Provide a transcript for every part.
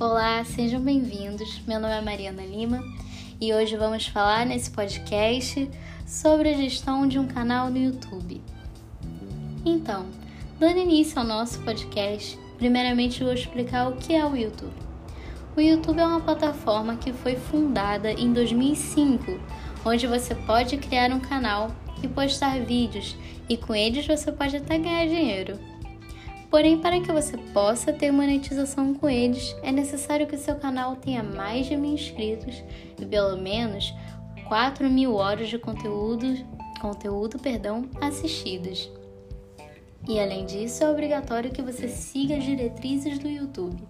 Olá, sejam bem-vindos. Meu nome é Mariana Lima e hoje vamos falar nesse podcast sobre a gestão de um canal no YouTube. Então, dando início ao nosso podcast, primeiramente vou explicar o que é o YouTube. O YouTube é uma plataforma que foi fundada em 2005, onde você pode criar um canal e postar vídeos, e com eles você pode até ganhar dinheiro. Porém, para que você possa ter monetização com eles, é necessário que seu canal tenha mais de mil inscritos e pelo menos 4 mil horas de conteúdo, conteúdo perdão, assistidas. E além disso, é obrigatório que você siga as diretrizes do YouTube,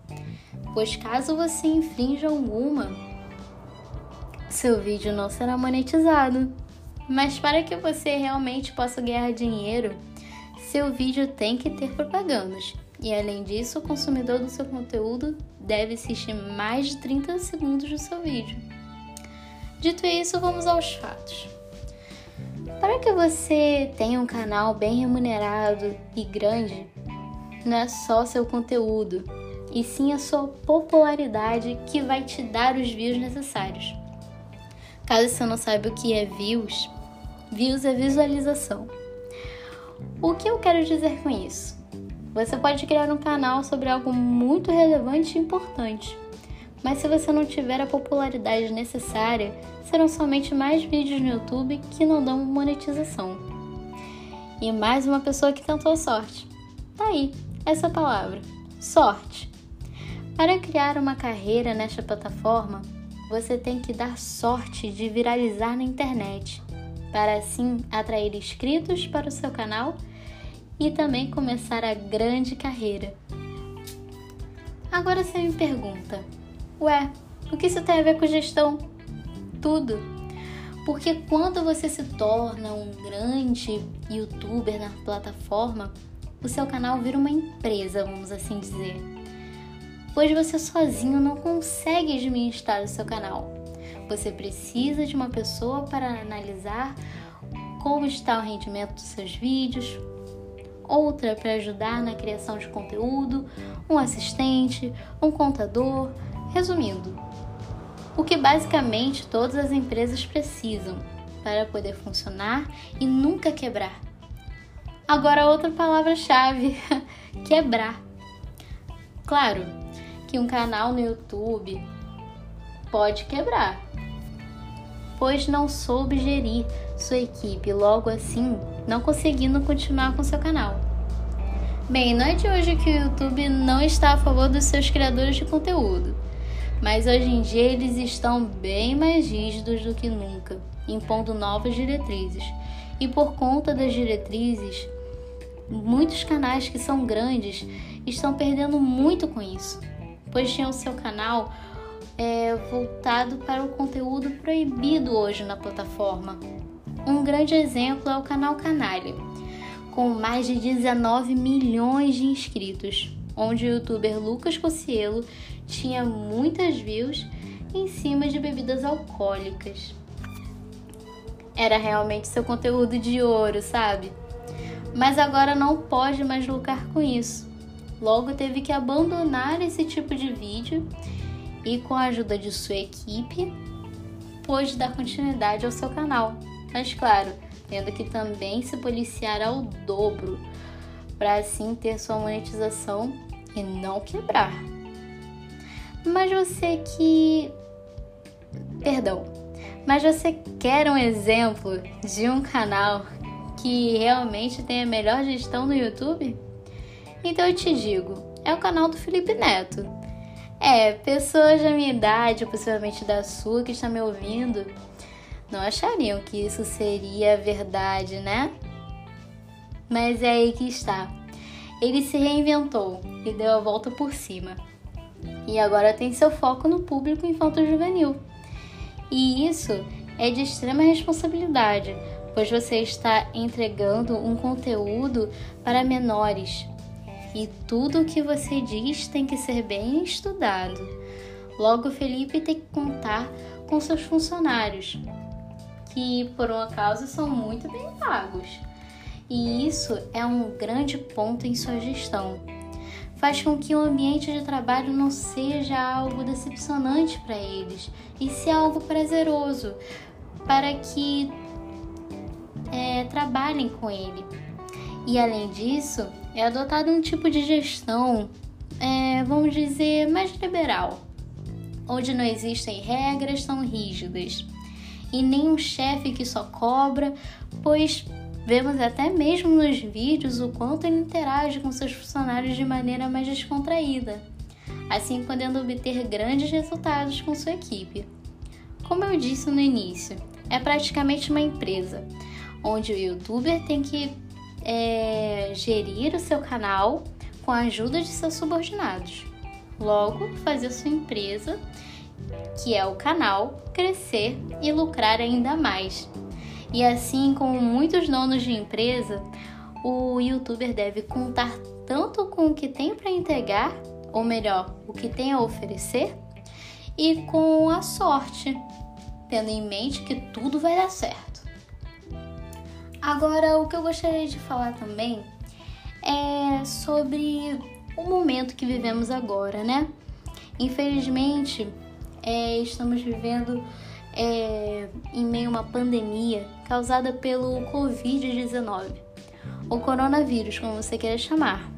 pois caso você infrinja alguma, seu vídeo não será monetizado. Mas para que você realmente possa ganhar dinheiro, seu vídeo tem que ter propagandas. E além disso, o consumidor do seu conteúdo deve assistir mais de 30 segundos do seu vídeo. Dito isso, vamos aos fatos. Para que você tenha um canal bem remunerado e grande, não é só seu conteúdo, e sim a sua popularidade que vai te dar os views necessários. Caso você não saiba o que é views, views é visualização. O que eu quero dizer com isso? Você pode criar um canal sobre algo muito relevante e importante, mas se você não tiver a popularidade necessária, serão somente mais vídeos no YouTube que não dão monetização. E mais uma pessoa que tentou sorte. Tá aí, essa palavra: sorte. Para criar uma carreira nesta plataforma, você tem que dar sorte de viralizar na internet, para assim atrair inscritos para o seu canal e também começar a grande carreira. Agora você me pergunta: ué, o que isso tem a ver com gestão? Tudo. Porque quando você se torna um grande youtuber na plataforma, o seu canal vira uma empresa, vamos assim dizer. Pois você sozinho não consegue administrar o seu canal. Você precisa de uma pessoa para analisar como está o rendimento dos seus vídeos, outra para ajudar na criação de conteúdo, um assistente, um contador, resumindo, o que basicamente todas as empresas precisam para poder funcionar e nunca quebrar. Agora, outra palavra-chave: quebrar. Claro que um canal no YouTube pode quebrar, pois não soube gerir sua equipe, logo assim não conseguindo continuar com seu canal. Bem, não é de hoje que o YouTube não está a favor dos seus criadores de conteúdo, mas hoje em dia eles estão bem mais rígidos do que nunca, impondo novas diretrizes. E por conta das diretrizes, muitos canais que são grandes estão perdendo muito com isso, pois tinham seu canal é, voltado para o conteúdo proibido hoje na plataforma. Um grande exemplo é o canal Canalha, com mais de 19 milhões de inscritos, onde o youtuber Lucas Cossielo tinha muitas views em cima de bebidas alcoólicas. Era realmente seu conteúdo de ouro, sabe? Mas agora não pode mais lucrar com isso. Logo teve que abandonar esse tipo de vídeo e com a ajuda de sua equipe, pôde dar continuidade ao seu canal. Mas claro, tendo que também se policiar ao dobro para assim ter sua monetização e não quebrar. Mas você que. Perdão. Mas você quer um exemplo de um canal que realmente tem a melhor gestão no YouTube? Então eu te digo, é o canal do Felipe Neto. É, pessoas da minha idade, possivelmente da sua, que está me ouvindo, não achariam que isso seria verdade, né? Mas é aí que está. Ele se reinventou e deu a volta por cima. E agora tem seu foco no público infanto-juvenil. E isso é de extrema responsabilidade, pois você está entregando um conteúdo para menores, e tudo o que você diz tem que ser bem estudado. Logo, Felipe tem que contar com seus funcionários, que por um acaso são muito bem pagos. E isso é um grande ponto em sua gestão. faz com que o ambiente de trabalho não seja algo decepcionante para eles, e se algo prazeroso, para que é, trabalhem com ele. E além disso, é adotado um tipo de gestão, é, vamos dizer, mais liberal, onde não existem regras tão rígidas e nem um chefe que só cobra, pois Vemos até mesmo nos vídeos o quanto ele interage com seus funcionários de maneira mais descontraída, assim podendo obter grandes resultados com sua equipe. Como eu disse no início, é praticamente uma empresa, onde o youtuber tem que é, gerir o seu canal com a ajuda de seus subordinados. Logo, fazer sua empresa, que é o canal, crescer e lucrar ainda mais, e assim como muitos donos de empresa, o youtuber deve contar tanto com o que tem para entregar, ou melhor, o que tem a oferecer, e com a sorte, tendo em mente que tudo vai dar certo. Agora, o que eu gostaria de falar também é sobre o momento que vivemos agora, né? Infelizmente, é, estamos vivendo é, em meio a uma pandemia causada pelo Covid-19, ou coronavírus, como você queira chamar.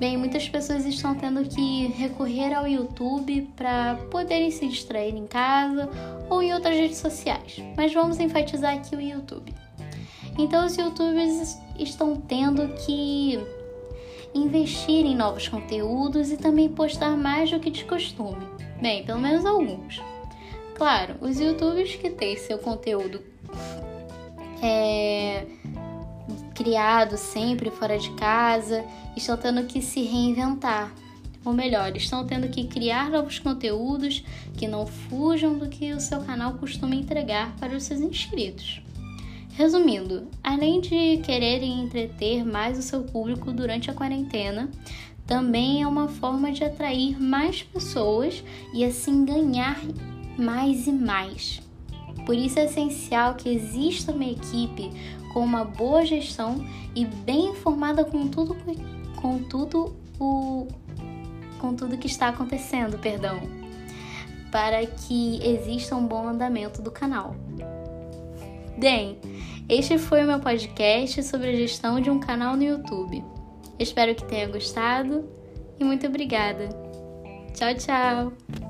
Bem, muitas pessoas estão tendo que recorrer ao YouTube para poderem se distrair em casa ou em outras redes sociais, mas vamos enfatizar aqui o YouTube. Então, os YouTubers estão tendo que investir em novos conteúdos e também postar mais do que de costume. Bem, pelo menos alguns. Claro, os youtubers que têm seu conteúdo é, criado sempre fora de casa estão tendo que se reinventar. Ou melhor, estão tendo que criar novos conteúdos que não fujam do que o seu canal costuma entregar para os seus inscritos. Resumindo, além de quererem entreter mais o seu público durante a quarentena, também é uma forma de atrair mais pessoas e assim ganhar mais e mais. Por isso é essencial que exista uma equipe com uma boa gestão e bem informada com tudo, com tudo o com tudo que está acontecendo, perdão, para que exista um bom andamento do canal. Bem, este foi o meu podcast sobre a gestão de um canal no YouTube. Espero que tenha gostado e muito obrigada. Tchau, tchau!